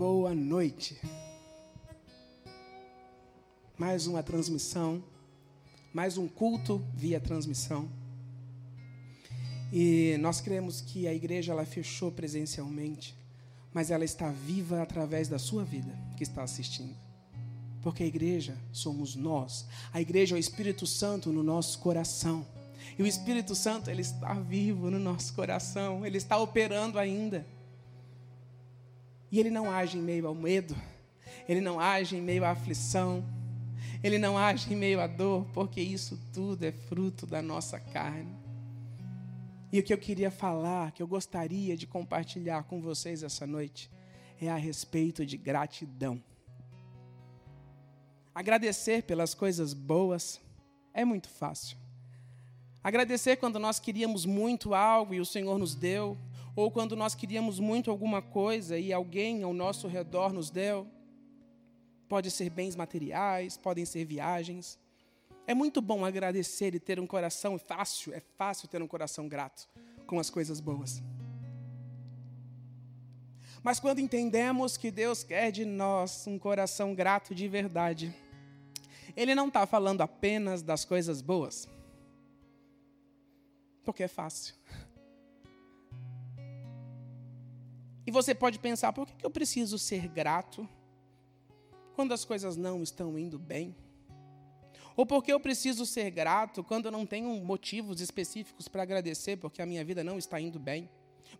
boa noite. Mais uma transmissão, mais um culto via transmissão. E nós cremos que a igreja ela fechou presencialmente, mas ela está viva através da sua vida que está assistindo. Porque a igreja somos nós. A igreja é o Espírito Santo no nosso coração. E o Espírito Santo ele está vivo no nosso coração, ele está operando ainda. E ele não age em meio ao medo, ele não age em meio à aflição, ele não age em meio à dor, porque isso tudo é fruto da nossa carne. E o que eu queria falar, que eu gostaria de compartilhar com vocês essa noite, é a respeito de gratidão. Agradecer pelas coisas boas é muito fácil. Agradecer quando nós queríamos muito algo e o Senhor nos deu, ou quando nós queríamos muito alguma coisa e alguém ao nosso redor nos deu. Pode ser bens materiais, podem ser viagens. É muito bom agradecer e ter um coração fácil, é fácil ter um coração grato com as coisas boas. Mas quando entendemos que Deus quer de nós um coração grato de verdade, Ele não está falando apenas das coisas boas, porque é fácil. E você pode pensar: por que eu preciso ser grato quando as coisas não estão indo bem? Ou porque eu preciso ser grato quando eu não tenho motivos específicos para agradecer, porque a minha vida não está indo bem,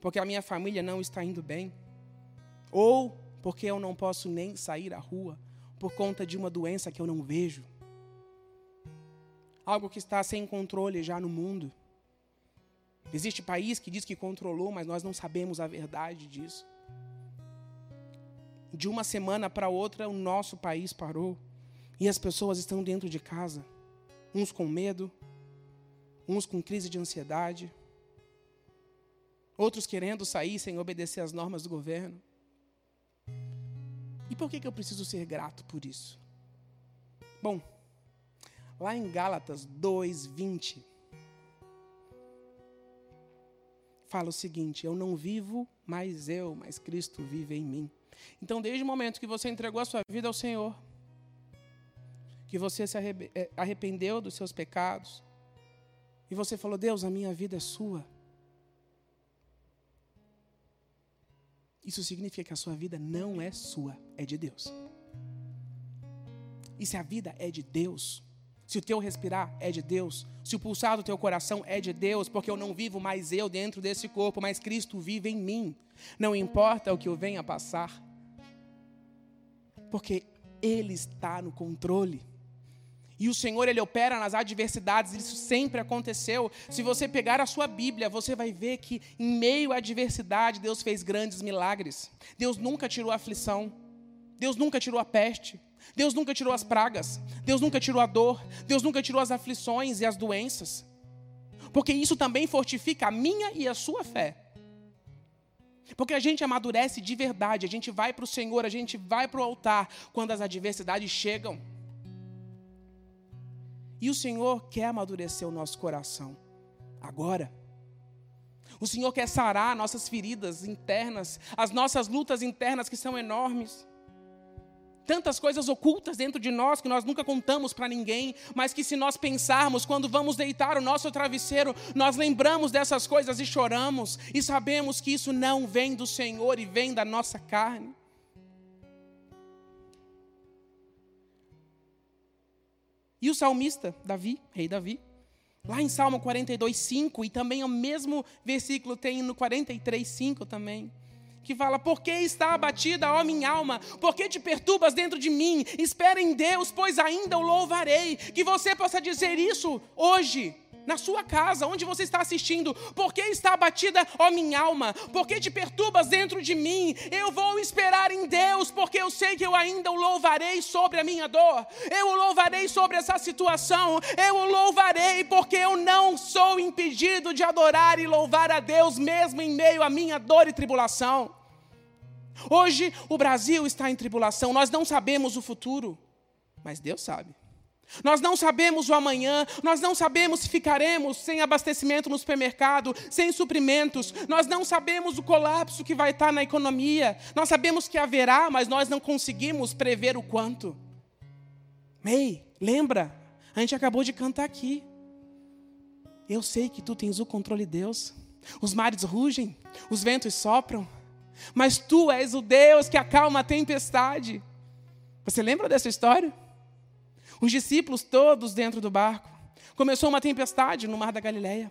porque a minha família não está indo bem? Ou porque eu não posso nem sair à rua por conta de uma doença que eu não vejo? Algo que está sem controle já no mundo. Existe país que diz que controlou, mas nós não sabemos a verdade disso. De uma semana para outra, o nosso país parou. E as pessoas estão dentro de casa. Uns com medo, uns com crise de ansiedade, outros querendo sair sem obedecer às normas do governo. E por que, que eu preciso ser grato por isso? Bom, lá em Gálatas 2, fala o seguinte: Eu não vivo mais eu, mas Cristo vive em mim. Então, desde o momento que você entregou a sua vida ao Senhor, que você se eh, arrependeu dos seus pecados, e você falou: Deus, a minha vida é sua. Isso significa que a sua vida não é sua, é de Deus. E se a vida é de Deus, se o teu respirar é de Deus, se o pulsar do teu coração é de Deus, porque eu não vivo mais eu dentro desse corpo, mas Cristo vive em mim. Não importa o que eu venha passar, porque Ele está no controle. E o Senhor, Ele opera nas adversidades, isso sempre aconteceu. Se você pegar a sua Bíblia, você vai ver que em meio à adversidade, Deus fez grandes milagres. Deus nunca tirou a aflição. Deus nunca tirou a peste. Deus nunca tirou as pragas, Deus nunca tirou a dor, Deus nunca tirou as aflições e as doenças. Porque isso também fortifica a minha e a sua fé. Porque a gente amadurece de verdade, a gente vai para o Senhor, a gente vai para o altar quando as adversidades chegam. E o Senhor quer amadurecer o nosso coração agora. O Senhor quer sarar nossas feridas internas, as nossas lutas internas que são enormes tantas coisas ocultas dentro de nós que nós nunca contamos para ninguém, mas que se nós pensarmos, quando vamos deitar o nosso travesseiro, nós lembramos dessas coisas e choramos, e sabemos que isso não vem do Senhor e vem da nossa carne. E o salmista, Davi, rei Davi, lá em Salmo 42, 5, e também o mesmo versículo tem no 43, 5 também que fala: Por que está abatida, ó minha alma? Por que te perturbas dentro de mim? Espera em Deus, pois ainda o louvarei. Que você possa dizer isso hoje. Na sua casa, onde você está assistindo, por que está abatida, ó minha alma? Por que te perturbas dentro de mim? Eu vou esperar em Deus, porque eu sei que eu ainda o louvarei sobre a minha dor. Eu o louvarei sobre essa situação. Eu o louvarei, porque eu não sou impedido de adorar e louvar a Deus, mesmo em meio à minha dor e tribulação. Hoje o Brasil está em tribulação, nós não sabemos o futuro, mas Deus sabe. Nós não sabemos o amanhã, nós não sabemos se ficaremos sem abastecimento no supermercado, sem suprimentos, nós não sabemos o colapso que vai estar na economia, nós sabemos que haverá, mas nós não conseguimos prever o quanto. Ei, lembra? A gente acabou de cantar aqui. Eu sei que tu tens o controle, Deus. Os mares rugem, os ventos sopram, mas tu és o Deus que acalma a tempestade. Você lembra dessa história? Os discípulos todos dentro do barco. Começou uma tempestade no mar da Galileia.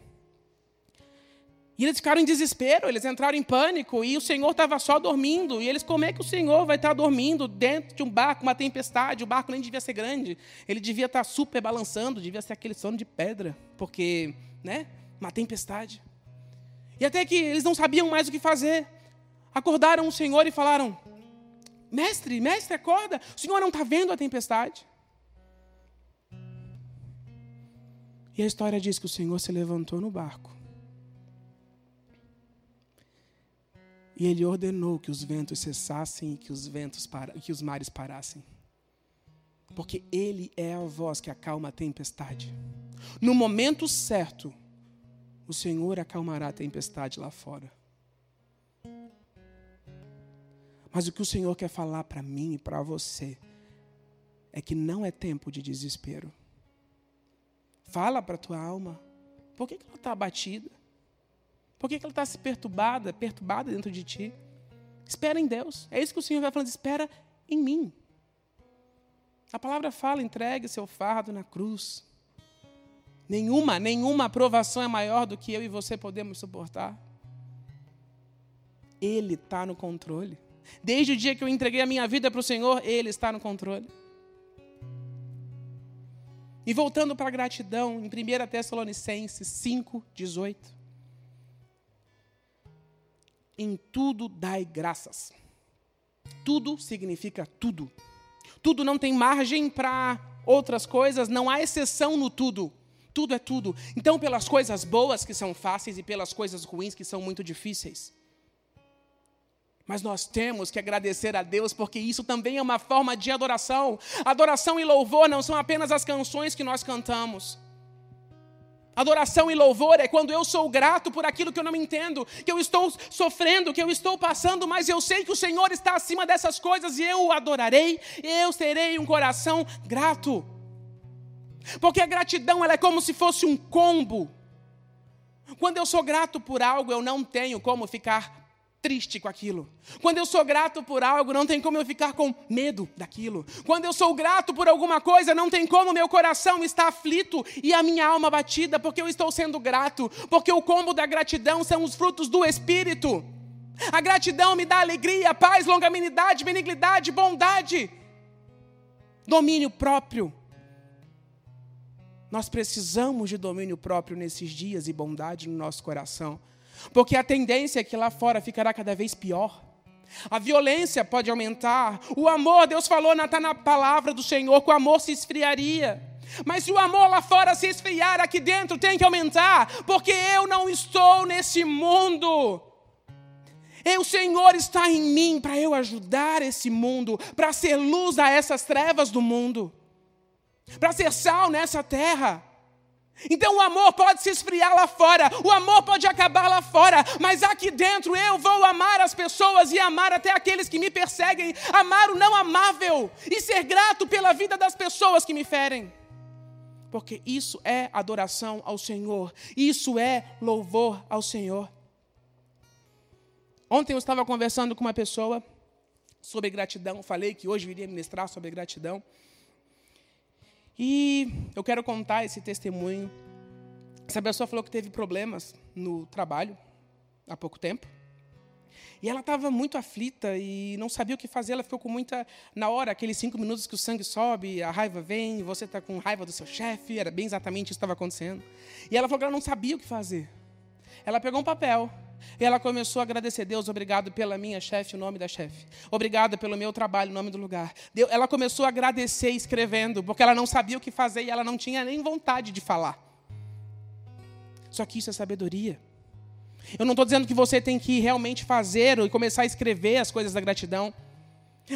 E eles ficaram em desespero, eles entraram em pânico, e o Senhor estava só dormindo. E eles, como é que o Senhor vai estar dormindo dentro de um barco, uma tempestade? O barco nem devia ser grande, ele devia estar super balançando, devia ser aquele sono de pedra, porque, né, uma tempestade. E até que eles não sabiam mais o que fazer. Acordaram o Senhor e falaram: Mestre, mestre, acorda, o Senhor não está vendo a tempestade? E a história diz que o Senhor se levantou no barco. E ele ordenou que os ventos cessassem e que os ventos para, que os mares parassem. Porque ele é a voz que acalma a tempestade. No momento certo, o Senhor acalmará a tempestade lá fora. Mas o que o Senhor quer falar para mim e para você é que não é tempo de desespero. Fala para a tua alma. Por que, que ela está abatida? Por que, que ela está se perturbada, perturbada dentro de ti? Espera em Deus. É isso que o Senhor vai falando. Espera em mim. A palavra fala: entregue seu fardo na cruz. Nenhuma, nenhuma aprovação é maior do que eu e você podemos suportar. Ele está no controle. Desde o dia que eu entreguei a minha vida para o Senhor, Ele está no controle. E voltando para a gratidão, em 1 Tessalonicenses 5, 18. Em tudo dai graças. Tudo significa tudo. Tudo não tem margem para outras coisas, não há exceção no tudo. Tudo é tudo. Então, pelas coisas boas que são fáceis e pelas coisas ruins que são muito difíceis. Mas nós temos que agradecer a Deus, porque isso também é uma forma de adoração. Adoração e louvor não são apenas as canções que nós cantamos. Adoração e louvor é quando eu sou grato por aquilo que eu não entendo, que eu estou sofrendo, que eu estou passando, mas eu sei que o Senhor está acima dessas coisas e eu o adorarei, eu serei um coração grato. Porque a gratidão ela é como se fosse um combo. Quando eu sou grato por algo, eu não tenho como ficar triste com aquilo. Quando eu sou grato por algo, não tem como eu ficar com medo daquilo. Quando eu sou grato por alguma coisa, não tem como meu coração estar aflito e a minha alma batida, porque eu estou sendo grato, porque o combo da gratidão são os frutos do Espírito. A gratidão me dá alegria, paz, longanimidade, benignidade, bondade, domínio próprio. Nós precisamos de domínio próprio nesses dias e bondade no nosso coração. Porque a tendência é que lá fora ficará cada vez pior. A violência pode aumentar. O amor, Deus falou, está na palavra do Senhor, que o amor se esfriaria. Mas se o amor lá fora se esfriar, aqui dentro tem que aumentar, porque eu não estou nesse mundo. E o Senhor está em mim para eu ajudar esse mundo, para ser luz a essas trevas do mundo, para ser sal nessa terra. Então o amor pode se esfriar lá fora, o amor pode acabar lá fora, mas aqui dentro eu vou amar as pessoas e amar até aqueles que me perseguem, amar o não amável e ser grato pela vida das pessoas que me ferem. Porque isso é adoração ao Senhor, isso é louvor ao Senhor. Ontem eu estava conversando com uma pessoa sobre gratidão, falei que hoje iria ministrar sobre gratidão. E eu quero contar esse testemunho. Essa pessoa falou que teve problemas no trabalho há pouco tempo. E ela estava muito aflita e não sabia o que fazer. Ela ficou com muita. Na hora, aqueles cinco minutos que o sangue sobe, a raiva vem, você está com raiva do seu chefe. Era bem exatamente isso que estava acontecendo. E ela falou que ela não sabia o que fazer. Ela pegou um papel e ela começou a agradecer. Deus, obrigado pela minha chefe, o nome da chefe. Obrigado pelo meu trabalho, o nome do lugar. Deus, ela começou a agradecer escrevendo, porque ela não sabia o que fazer e ela não tinha nem vontade de falar. Só que isso é sabedoria. Eu não estou dizendo que você tem que realmente fazer e começar a escrever as coisas da gratidão.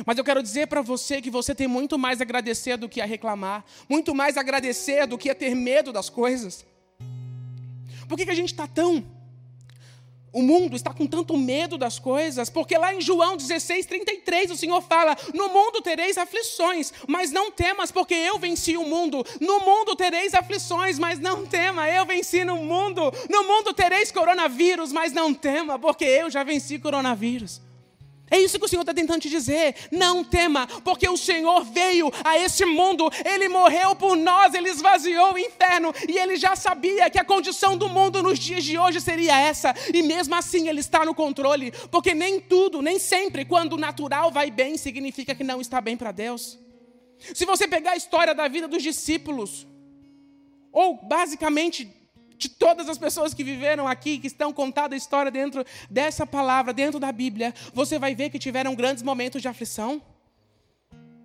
Mas eu quero dizer para você que você tem muito mais a agradecer do que a reclamar, muito mais a agradecer do que a ter medo das coisas. Por que, que a gente está tão. O mundo está com tanto medo das coisas? Porque lá em João 16, 33, o Senhor fala: No mundo tereis aflições, mas não temas, porque eu venci o mundo. No mundo tereis aflições, mas não tema, eu venci no mundo. No mundo tereis coronavírus, mas não tema, porque eu já venci coronavírus. É isso que o Senhor está tentando te dizer. Não tema, porque o Senhor veio a esse mundo, Ele morreu por nós, Ele esvaziou o inferno, e Ele já sabia que a condição do mundo nos dias de hoje seria essa, e mesmo assim Ele está no controle, porque nem tudo, nem sempre, quando o natural vai bem, significa que não está bem para Deus. Se você pegar a história da vida dos discípulos, ou basicamente de todas as pessoas que viveram aqui, que estão contada a história dentro dessa palavra, dentro da Bíblia, você vai ver que tiveram grandes momentos de aflição.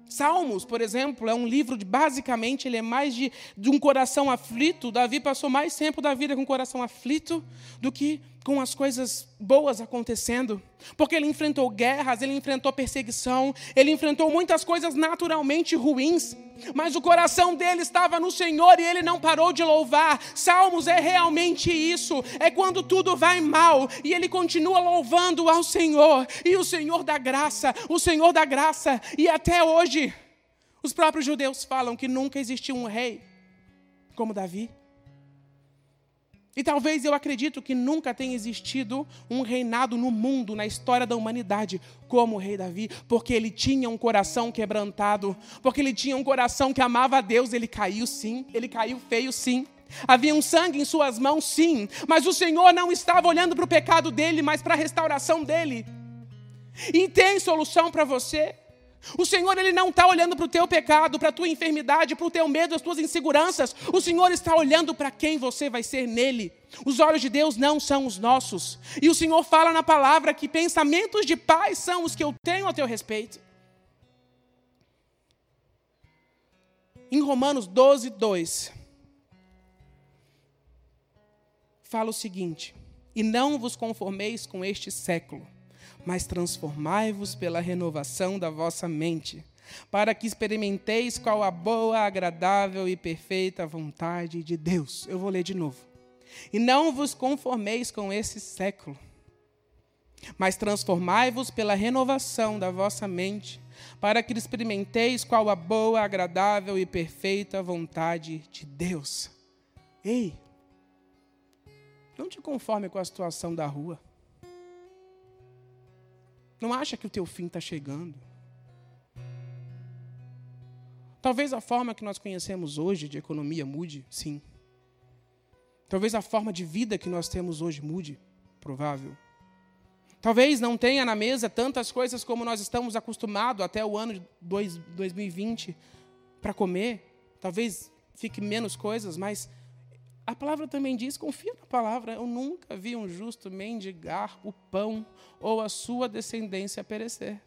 Salmos, por exemplo, é um livro de, basicamente, ele é mais de, de um coração aflito. Davi passou mais tempo da vida com o coração aflito do que com as coisas boas acontecendo. Porque ele enfrentou guerras, ele enfrentou perseguição, ele enfrentou muitas coisas naturalmente ruins. Mas o coração dele estava no Senhor e ele não parou de louvar. Salmos é realmente isso. É quando tudo vai mal e ele continua louvando ao Senhor. E o Senhor da graça, o Senhor da graça. E até hoje, os próprios judeus falam que nunca existiu um rei como Davi. E talvez eu acredito que nunca tenha existido um reinado no mundo, na história da humanidade, como o rei Davi, porque ele tinha um coração quebrantado, porque ele tinha um coração que amava a Deus, ele caiu sim, ele caiu feio sim. Havia um sangue em suas mãos, sim, mas o Senhor não estava olhando para o pecado dele, mas para a restauração dele. E tem solução para você. O Senhor ele não está olhando para o teu pecado, para a tua enfermidade, para o teu medo, as tuas inseguranças. O Senhor está olhando para quem você vai ser nele. Os olhos de Deus não são os nossos. E o Senhor fala na palavra que pensamentos de paz são os que eu tenho a teu respeito. Em Romanos 12, 2, fala o seguinte: E não vos conformeis com este século mas transformai-vos pela renovação da vossa mente, para que experimenteis qual a boa, agradável e perfeita vontade de Deus. Eu vou ler de novo. E não vos conformeis com esse século, mas transformai-vos pela renovação da vossa mente, para que experimenteis qual a boa, agradável e perfeita vontade de Deus. Ei, não te conforme com a situação da rua. Não acha que o teu fim está chegando. Talvez a forma que nós conhecemos hoje de economia mude, sim. Talvez a forma de vida que nós temos hoje mude, provável. Talvez não tenha na mesa tantas coisas como nós estamos acostumados até o ano de 2020 para comer. Talvez fique menos coisas, mas a palavra também diz: confia na palavra. Eu nunca vi um justo mendigar o pão ou a sua descendência perecer.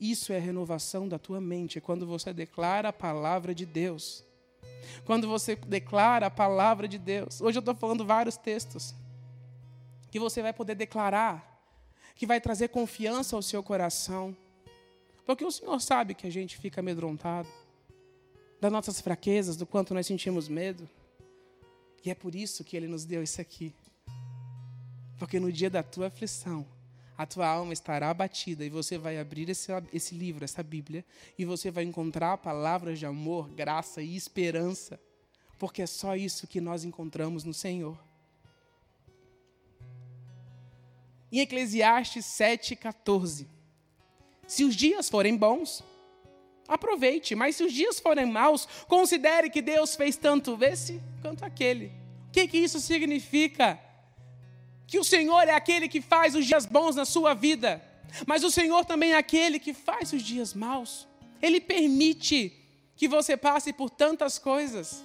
Isso é renovação da tua mente, quando você declara a palavra de Deus. Quando você declara a palavra de Deus. Hoje eu estou falando vários textos que você vai poder declarar, que vai trazer confiança ao seu coração. Porque o Senhor sabe que a gente fica amedrontado das nossas fraquezas, do quanto nós sentimos medo. E é por isso que ele nos deu isso aqui. Porque no dia da tua aflição, a tua alma estará abatida e você vai abrir esse, esse livro, essa Bíblia, e você vai encontrar palavras de amor, graça e esperança. Porque é só isso que nós encontramos no Senhor. Em Eclesiastes 7,14. Se os dias forem bons, aproveite, mas se os dias forem maus, considere que Deus fez tanto esse quanto aquele. O que, que isso significa? Que o Senhor é aquele que faz os dias bons na sua vida, mas o Senhor também é aquele que faz os dias maus. Ele permite que você passe por tantas coisas,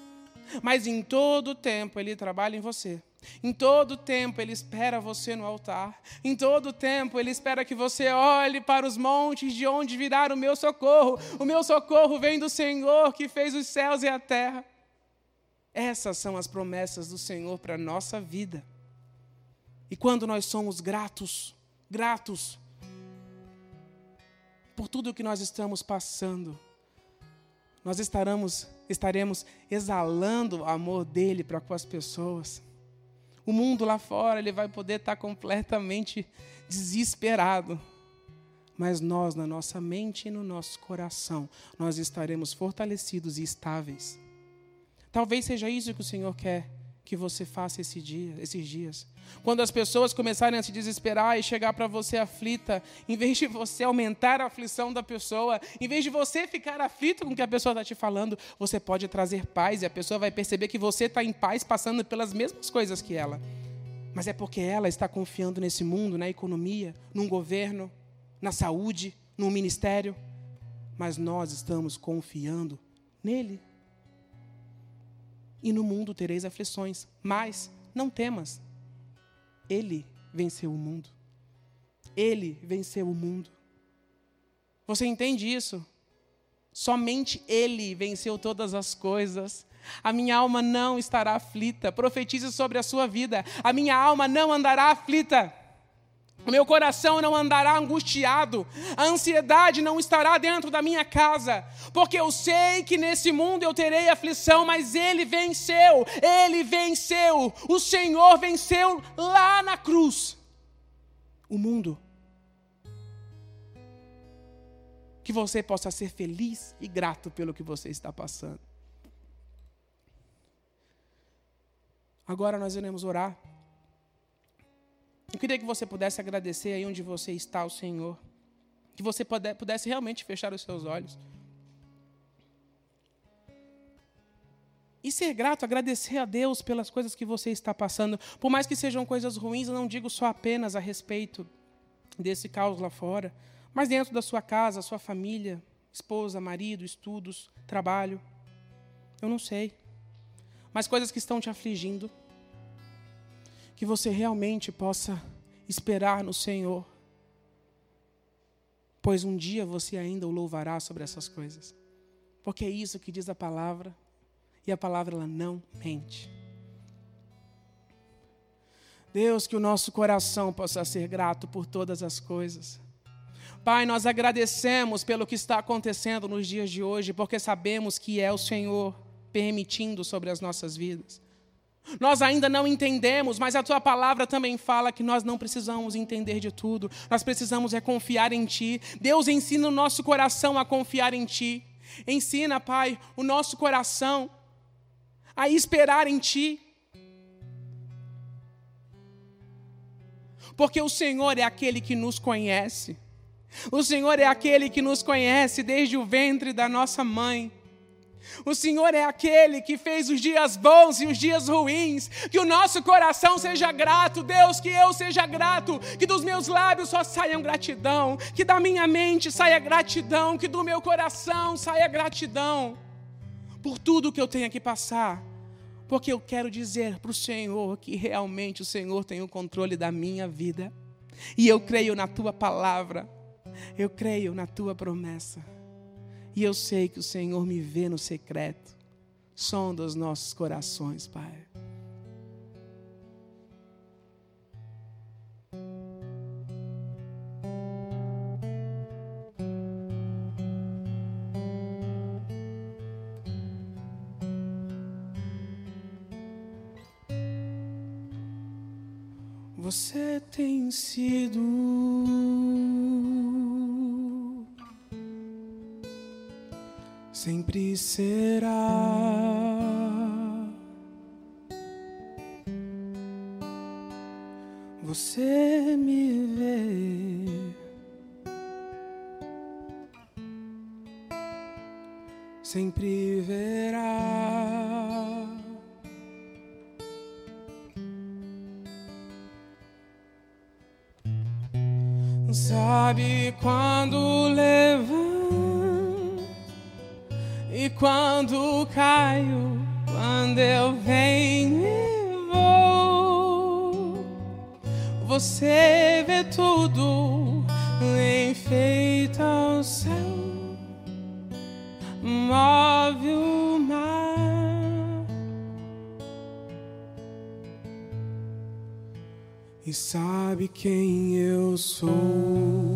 mas em todo o tempo Ele trabalha em você. Em todo tempo Ele espera você no altar. Em todo tempo Ele espera que você olhe para os montes de onde virá o meu socorro. O meu socorro vem do Senhor que fez os céus e a terra. Essas são as promessas do Senhor para a nossa vida. E quando nós somos gratos, gratos, por tudo que nós estamos passando, nós estaremos, estaremos exalando o amor dele para com as pessoas. O mundo lá fora, ele vai poder estar completamente desesperado. Mas nós, na nossa mente e no nosso coração, nós estaremos fortalecidos e estáveis. Talvez seja isso que o Senhor quer que você faça esse dia, esses dias. Quando as pessoas começarem a se desesperar e chegar para você aflita, em vez de você aumentar a aflição da pessoa, em vez de você ficar aflito com o que a pessoa está te falando, você pode trazer paz e a pessoa vai perceber que você está em paz passando pelas mesmas coisas que ela. Mas é porque ela está confiando nesse mundo, na economia, num governo, na saúde, num ministério. Mas nós estamos confiando nele. E no mundo tereis aflições, mas não temas, ele venceu o mundo. Ele venceu o mundo. Você entende isso? Somente Ele venceu todas as coisas. A minha alma não estará aflita. Profetize sobre a sua vida. A minha alma não andará aflita. Meu coração não andará angustiado, a ansiedade não estará dentro da minha casa, porque eu sei que nesse mundo eu terei aflição, mas Ele venceu, Ele venceu, o Senhor venceu lá na cruz. O mundo. Que você possa ser feliz e grato pelo que você está passando. Agora nós iremos orar. Eu queria que você pudesse agradecer aí onde você está ao Senhor. Que você pudesse realmente fechar os seus olhos. E ser grato, agradecer a Deus pelas coisas que você está passando. Por mais que sejam coisas ruins, eu não digo só apenas a respeito desse caos lá fora, mas dentro da sua casa, sua família, esposa, marido, estudos, trabalho. Eu não sei. Mas coisas que estão te afligindo que você realmente possa esperar no Senhor, pois um dia você ainda o louvará sobre essas coisas, porque é isso que diz a palavra, e a palavra ela não mente. Deus, que o nosso coração possa ser grato por todas as coisas. Pai, nós agradecemos pelo que está acontecendo nos dias de hoje, porque sabemos que é o Senhor permitindo sobre as nossas vidas. Nós ainda não entendemos, mas a tua palavra também fala que nós não precisamos entender de tudo. Nós precisamos é confiar em ti. Deus ensina o nosso coração a confiar em ti. Ensina, Pai, o nosso coração a esperar em ti. Porque o Senhor é aquele que nos conhece. O Senhor é aquele que nos conhece desde o ventre da nossa mãe. O Senhor é aquele que fez os dias bons e os dias ruins. Que o nosso coração seja grato, Deus, que eu seja grato, que dos meus lábios só saiam gratidão, que da minha mente saia gratidão, que do meu coração saia gratidão por tudo que eu tenho que passar. Porque eu quero dizer para o Senhor que realmente o Senhor tem o controle da minha vida. E eu creio na tua palavra. Eu creio na tua promessa. E eu sei que o Senhor me vê no secreto. Sonda os nossos corações, Pai. Sempre será. Você me vê. Sempre verá. Sabe quando levar e quando caio, quando eu venho e vou, você vê tudo enfeita o céu, move o mar e sabe quem eu sou.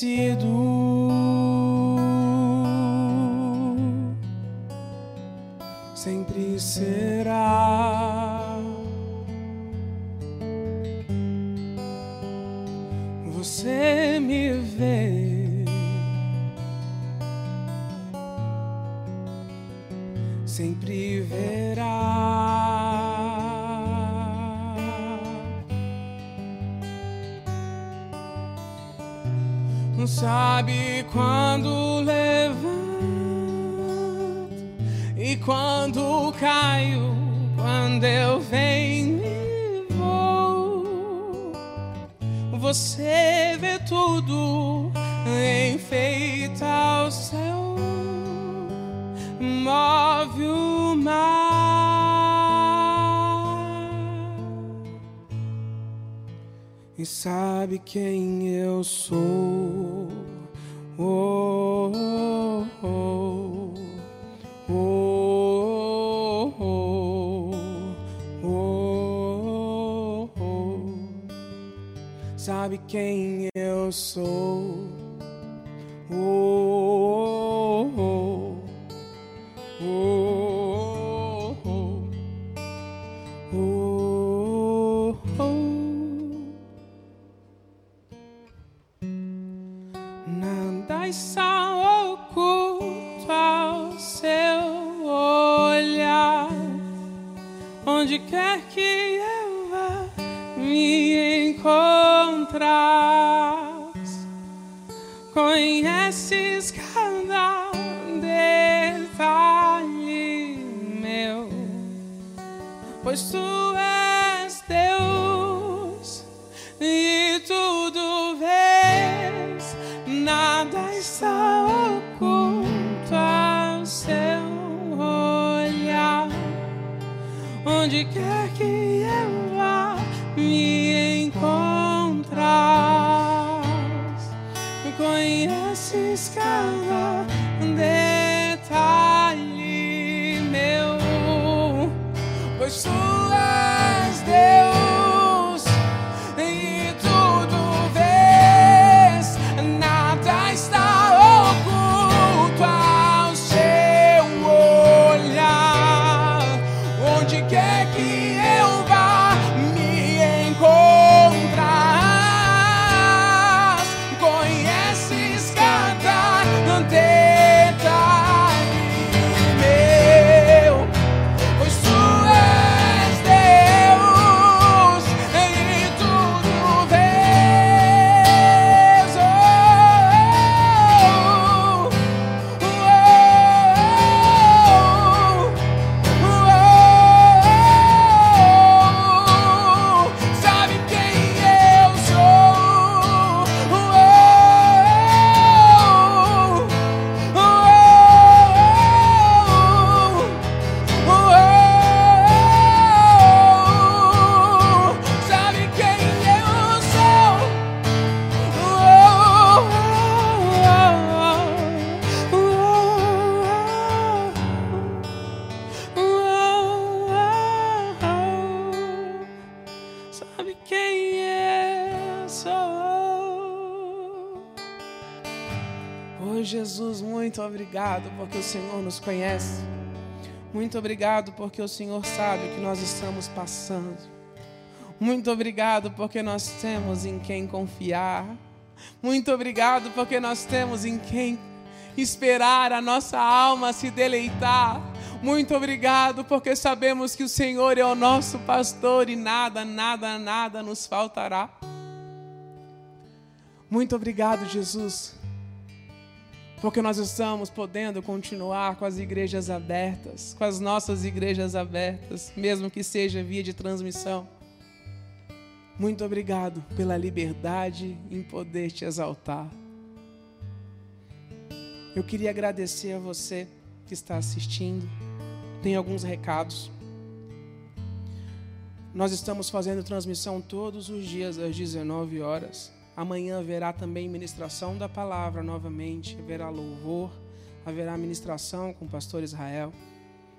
Tem quem eu sou. Oh, oh, oh. Oh, oh, oh. Sabe quem eu sou? Quer que eu vá, me encontras. Conheces cada detalhe meu, pois tu nos conhece. Muito obrigado porque o Senhor sabe o que nós estamos passando. Muito obrigado porque nós temos em quem confiar. Muito obrigado porque nós temos em quem esperar a nossa alma se deleitar. Muito obrigado porque sabemos que o Senhor é o nosso pastor e nada, nada, nada nos faltará. Muito obrigado, Jesus, porque nós estamos podendo continuar com as igrejas abertas, com as nossas igrejas abertas, mesmo que seja via de transmissão. Muito obrigado pela liberdade em poder te exaltar. Eu queria agradecer a você que está assistindo. Tem alguns recados. Nós estamos fazendo transmissão todos os dias às 19 horas. Amanhã haverá também ministração da palavra novamente, haverá louvor, haverá ministração com o pastor Israel.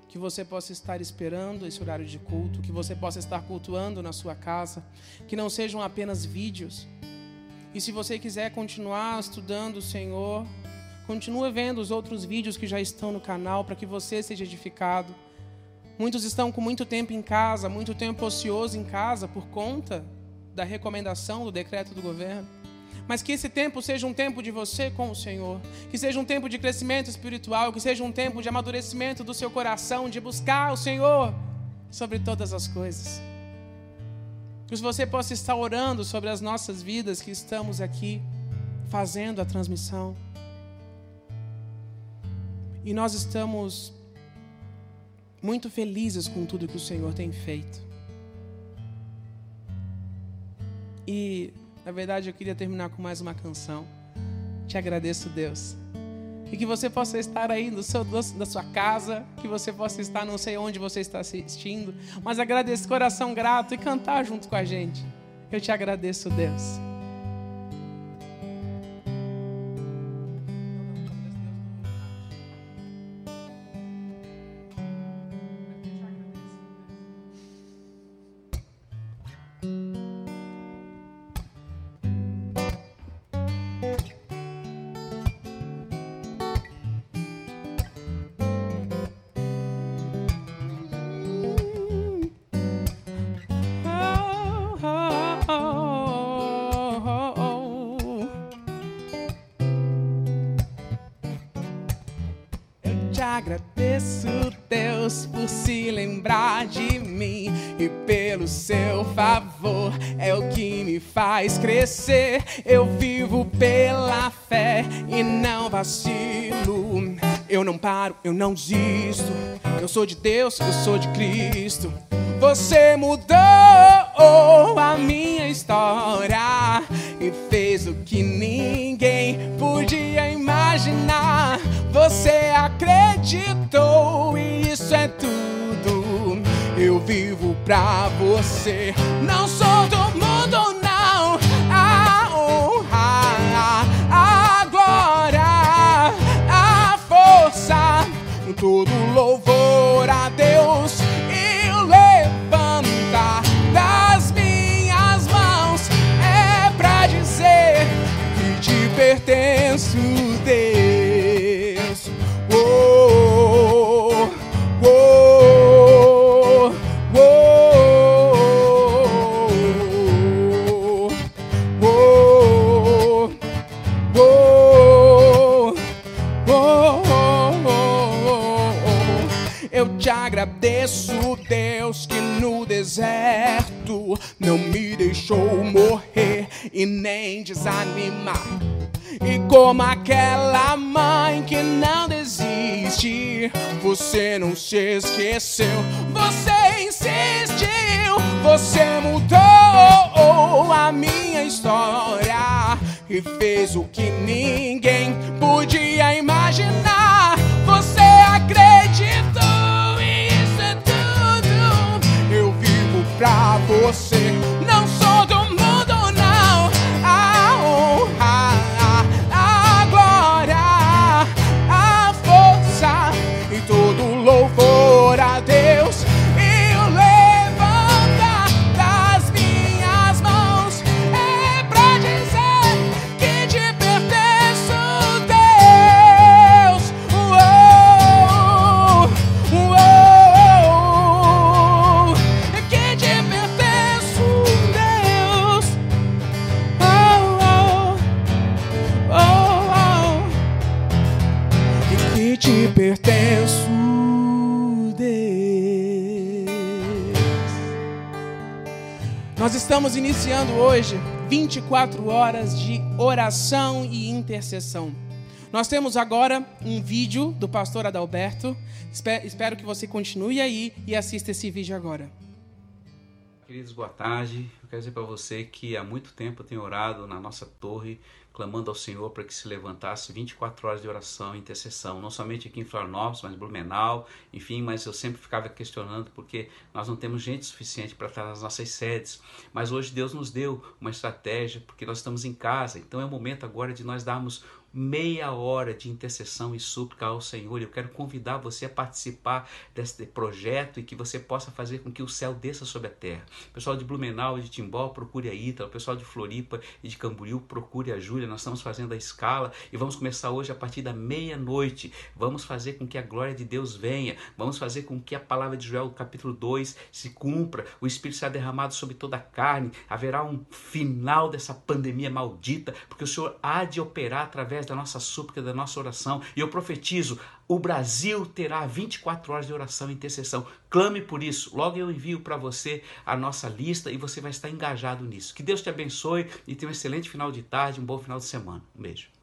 Que você possa estar esperando esse horário de culto, que você possa estar cultuando na sua casa, que não sejam apenas vídeos. E se você quiser continuar estudando o Senhor, continue vendo os outros vídeos que já estão no canal para que você seja edificado. Muitos estão com muito tempo em casa, muito tempo ocioso em casa por conta da recomendação do decreto do governo. Mas que esse tempo seja um tempo de você com o Senhor, que seja um tempo de crescimento espiritual, que seja um tempo de amadurecimento do seu coração, de buscar o Senhor sobre todas as coisas. Que você possa estar orando sobre as nossas vidas que estamos aqui fazendo a transmissão. E nós estamos muito felizes com tudo que o Senhor tem feito. E, na verdade, eu queria terminar com mais uma canção. Te agradeço, Deus. E que você possa estar aí no seu, na sua casa, que você possa estar não sei onde você está assistindo, mas agradecer coração grato e cantar junto com a gente. Eu te agradeço, Deus. Eu vivo pela fé e não vacilo. Eu não paro, eu não desisto. Eu sou de Deus, eu sou de Cristo. Você mudou a minha história e fez o que ninguém podia imaginar. Você acreditou e isso é tudo. Eu vivo pra você. Não sou do agradeço, Deus, que no deserto não me deixou morrer e nem desanimar. E como aquela mãe que não desiste, você não se esqueceu, você insistiu, você mudou a minha história e fez o que ninguém podia imaginar. Você acreditou. Pra você. Não sou do mundo, estamos iniciando hoje 24 horas de oração e intercessão. Nós temos agora um vídeo do pastor Adalberto. Espero que você continue aí e assista esse vídeo agora. Queridos, boa tarde. Eu quero dizer para você que há muito tempo eu tenho orado na nossa torre clamando ao Senhor para que se levantasse 24 horas de oração e intercessão, não somente aqui em Florianópolis, mas Blumenau, enfim, mas eu sempre ficava questionando porque nós não temos gente suficiente para estar nas nossas sedes. Mas hoje Deus nos deu uma estratégia, porque nós estamos em casa, então é o momento agora de nós darmos meia hora de intercessão e súplica ao Senhor. Eu quero convidar você a participar desse projeto e que você possa fazer com que o céu desça sobre a terra. Pessoal de Blumenau e de Timbó, procure a Ítala. Pessoal de Floripa e de Camboriú, procure a Júlia. Nós estamos fazendo a escala e vamos começar hoje a partir da meia-noite. Vamos fazer com que a glória de Deus venha. Vamos fazer com que a palavra de Joel, capítulo 2, se cumpra. O Espírito será derramado sobre toda a carne. Haverá um final dessa pandemia maldita, porque o Senhor há de operar através da nossa súplica, da nossa oração. E eu profetizo: o Brasil terá 24 horas de oração e intercessão. Clame por isso. Logo eu envio para você a nossa lista e você vai estar engajado nisso. Que Deus te abençoe e tenha um excelente final de tarde, um bom final de semana. Um beijo.